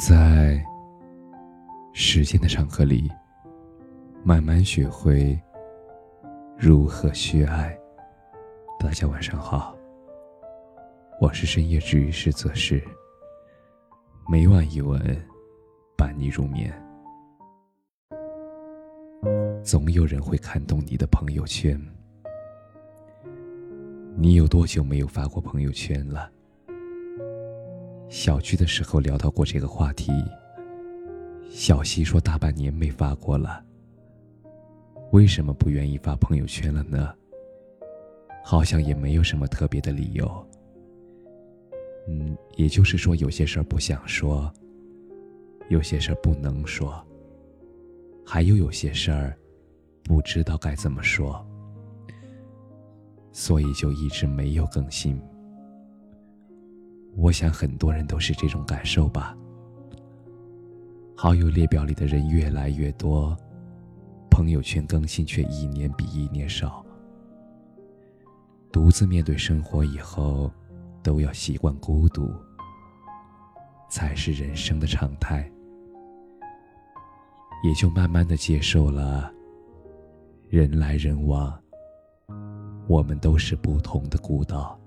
在时间的长河里，慢慢学会如何去爱。大家晚上好，我是深夜治愈师泽是，每晚一文伴你入眠。总有人会看懂你的朋友圈，你有多久没有发过朋友圈了？小聚的时候聊到过这个话题，小西说大半年没发过了。为什么不愿意发朋友圈了呢？好像也没有什么特别的理由。嗯，也就是说有些事儿不想说，有些事儿不能说，还有有些事儿不知道该怎么说，所以就一直没有更新。我想很多人都是这种感受吧。好友列表里的人越来越多，朋友圈更新却一年比一年少。独自面对生活以后，都要习惯孤独，才是人生的常态。也就慢慢的接受了，人来人往，我们都是不同的孤岛。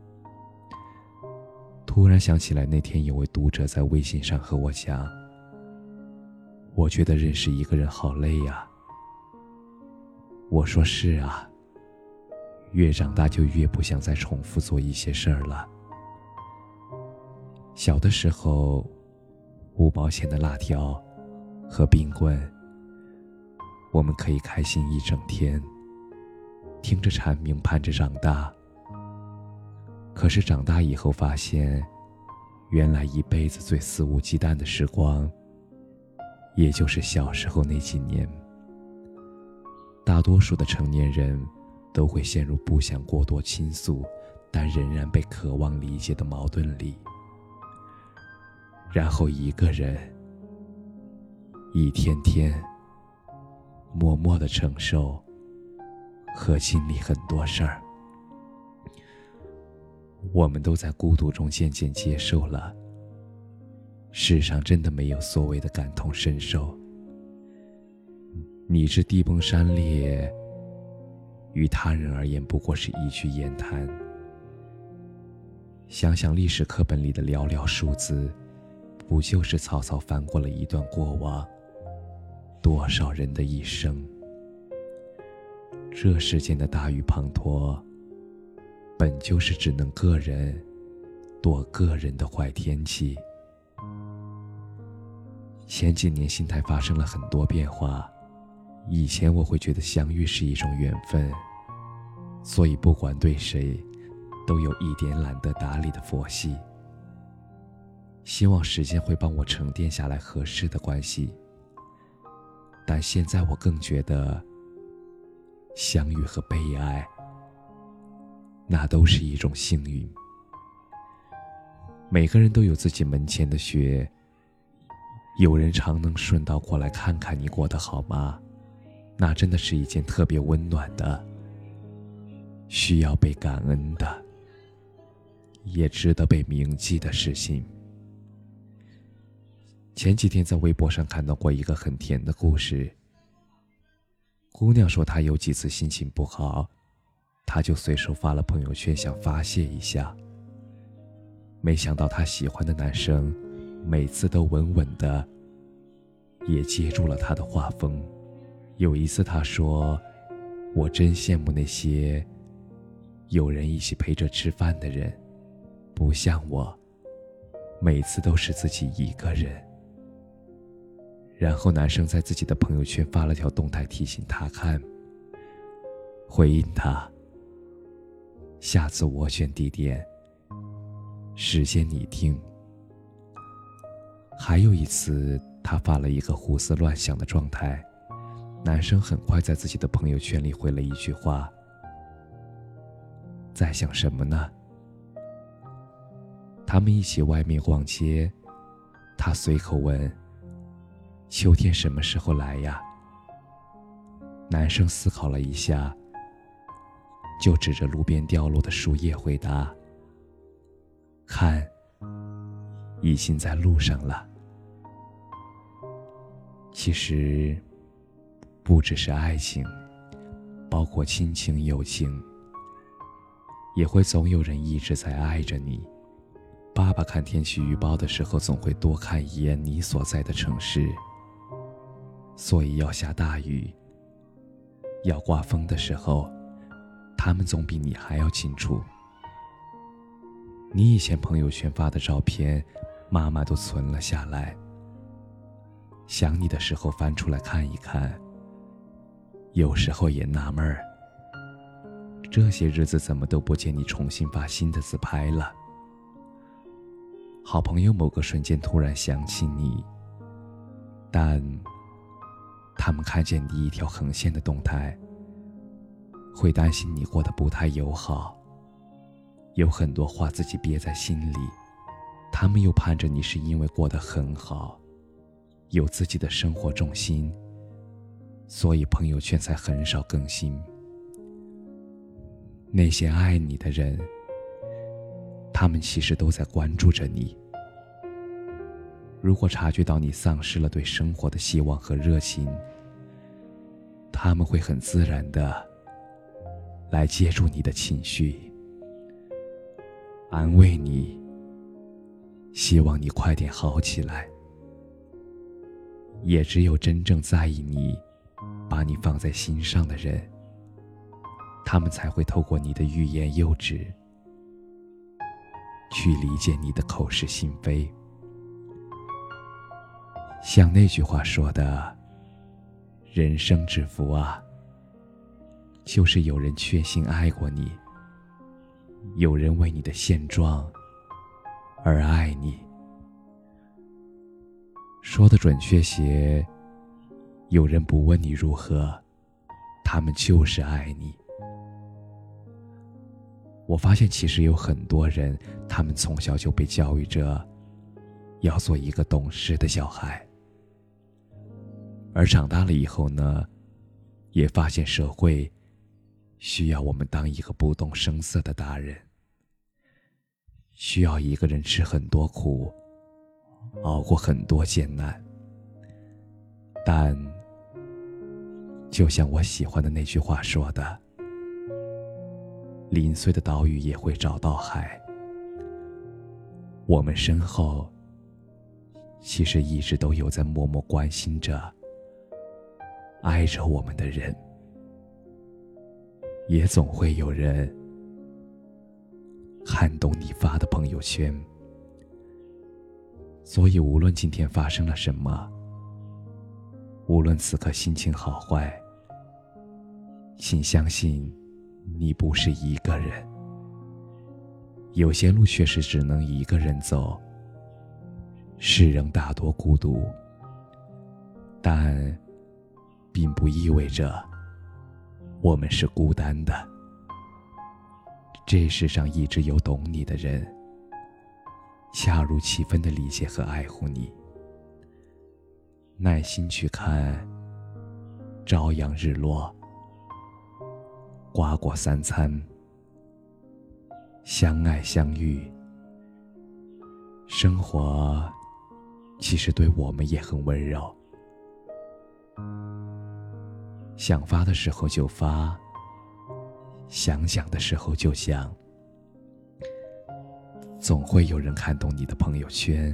突然想起来，那天有位读者在微信上和我讲：“我觉得认识一个人好累呀。”我说：“是啊，越长大就越不想再重复做一些事儿了。小的时候，五毛钱的辣条和冰棍，我们可以开心一整天，听着蝉鸣盼着长大。”可是长大以后发现，原来一辈子最肆无忌惮的时光，也就是小时候那几年。大多数的成年人，都会陷入不想过多倾诉，但仍然被渴望理解的矛盾里，然后一个人，一天天，默默的承受和经历很多事儿。我们都在孤独中渐渐接受了，世上真的没有所谓的感同身受。你之地崩山裂，于他人而言不过是一句言谈。想想历史课本里的寥寥数字，不就是草草翻过了一段过往？多少人的一生？这世间的大雨滂沱。本就是只能个人躲个人的坏天气。前几年心态发生了很多变化，以前我会觉得相遇是一种缘分，所以不管对谁，都有一点懒得打理的佛系。希望时间会帮我沉淀下来合适的关系。但现在我更觉得，相遇和被爱。那都是一种幸运。每个人都有自己门前的雪，有人常能顺道过来看看你过得好吗？那真的是一件特别温暖的、需要被感恩的，也值得被铭记的事情。前几天在微博上看到过一个很甜的故事。姑娘说她有几次心情不好。他就随手发了朋友圈，想发泄一下。没想到他喜欢的男生，每次都稳稳的，也接住了他的画风。有一次他说：“我真羡慕那些有人一起陪着吃饭的人，不像我，每次都是自己一个人。”然后男生在自己的朋友圈发了条动态提醒他看，回应他。下次我选地点，时间你定。还有一次，他发了一个胡思乱想的状态，男生很快在自己的朋友圈里回了一句话：“在想什么呢？”他们一起外面逛街，他随口问：“秋天什么时候来呀？”男生思考了一下。就指着路边掉落的树叶回答：“看，已经在路上了。”其实，不只是爱情，包括亲情、友情，也会总有人一直在爱着你。爸爸看天气预报的时候，总会多看一眼你所在的城市。所以要下大雨、要刮风的时候，他们总比你还要清楚。你以前朋友圈发的照片，妈妈都存了下来。想你的时候翻出来看一看，有时候也纳闷儿，这些日子怎么都不见你重新发新的自拍了。好朋友某个瞬间突然想起你，但他们看见你一条横线的动态，会担心你过得不太友好，有很多话自己憋在心里，他们又盼着你是因为过得很好。有自己的生活重心，所以朋友圈才很少更新。那些爱你的人，他们其实都在关注着你。如果察觉到你丧失了对生活的希望和热情，他们会很自然的来接住你的情绪，安慰你，希望你快点好起来。也只有真正在意你、把你放在心上的人，他们才会透过你的欲言又止，去理解你的口是心非。像那句话说的：“人生之福啊，就是有人确信爱过你，有人为你的现状而爱你。”说的准确些，有人不问你如何，他们就是爱你。我发现，其实有很多人，他们从小就被教育着要做一个懂事的小孩，而长大了以后呢，也发现社会需要我们当一个不动声色的大人，需要一个人吃很多苦。熬过很多艰难，但就像我喜欢的那句话说的：“零碎的岛屿也会找到海。”我们身后其实一直都有在默默关心着、爱着我们的人，也总会有人看懂你发的朋友圈。所以，无论今天发生了什么，无论此刻心情好坏，请相信，你不是一个人。有些路确实只能一个人走。世人大多孤独，但并不意味着我们是孤单的。这世上一直有懂你的人。恰如其分的理解和爱护你，耐心去看朝阳日落，瓜果三餐，相爱相遇。生活其实对我们也很温柔，想发的时候就发，想想的时候就想。总会有人看懂你的朋友圈，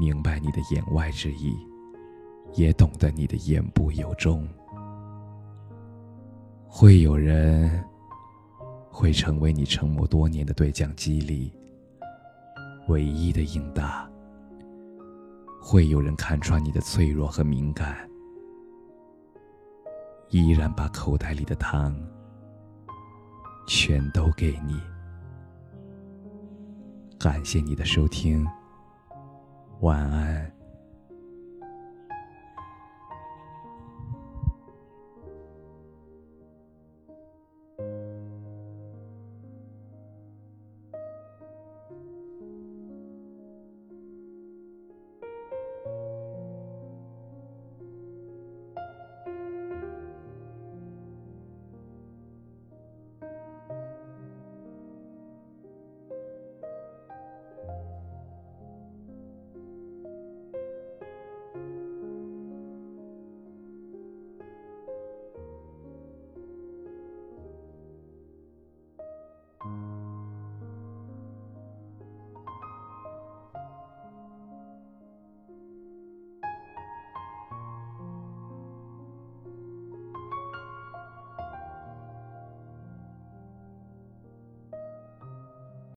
明白你的言外之意，也懂得你的言不由衷。会有人会成为你沉默多年的对讲机里唯一的应答。会有人看穿你的脆弱和敏感，依然把口袋里的糖全都给你。感谢你的收听，晚安。